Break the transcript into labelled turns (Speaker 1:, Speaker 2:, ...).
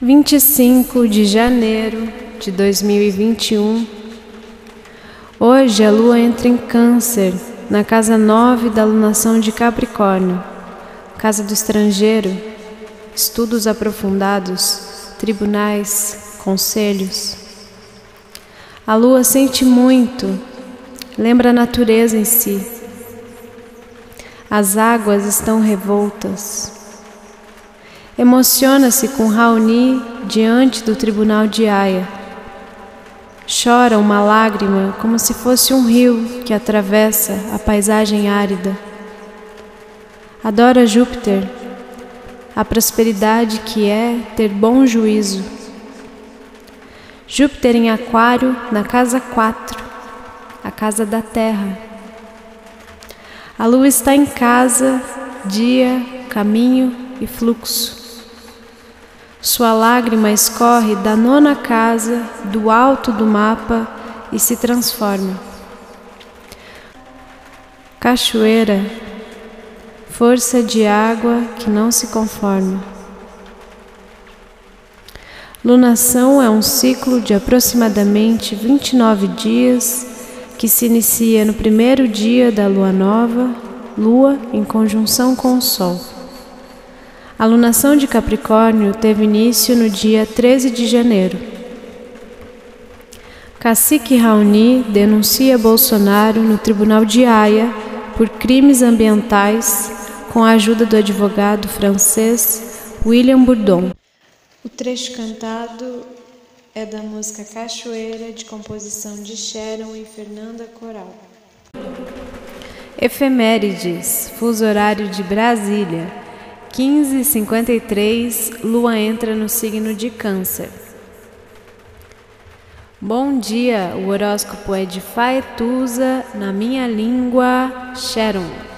Speaker 1: 25 de janeiro de 2021. Hoje a lua entra em Câncer, na casa 9 da lunação de Capricórnio, casa do estrangeiro, estudos aprofundados, tribunais, conselhos. A lua sente muito, lembra a natureza em si. As águas estão revoltas. Emociona-se com Raoni diante do tribunal de Aya. Chora uma lágrima como se fosse um rio que atravessa a paisagem árida. Adora Júpiter, a prosperidade que é ter bom juízo. Júpiter em Aquário, na casa 4, a casa da terra. A lua está em casa, dia, caminho e fluxo. Sua lágrima escorre da nona casa, do alto do mapa e se transforma. Cachoeira, força de água que não se conforma. Lunação é um ciclo de aproximadamente 29 dias que se inicia no primeiro dia da lua nova, lua em conjunção com o sol. A lunação de Capricórnio teve início no dia 13 de janeiro. Cacique Raoni denuncia Bolsonaro no Tribunal de Haia por crimes ambientais com a ajuda do advogado francês William Bourdon. O trecho cantado é da música Cachoeira, de composição de Sharon e Fernanda Coral. Efemérides, fuso horário de Brasília. 15:53 Lua entra no signo de Câncer. Bom dia, o horóscopo é de Faetusa, na minha língua, Sharon.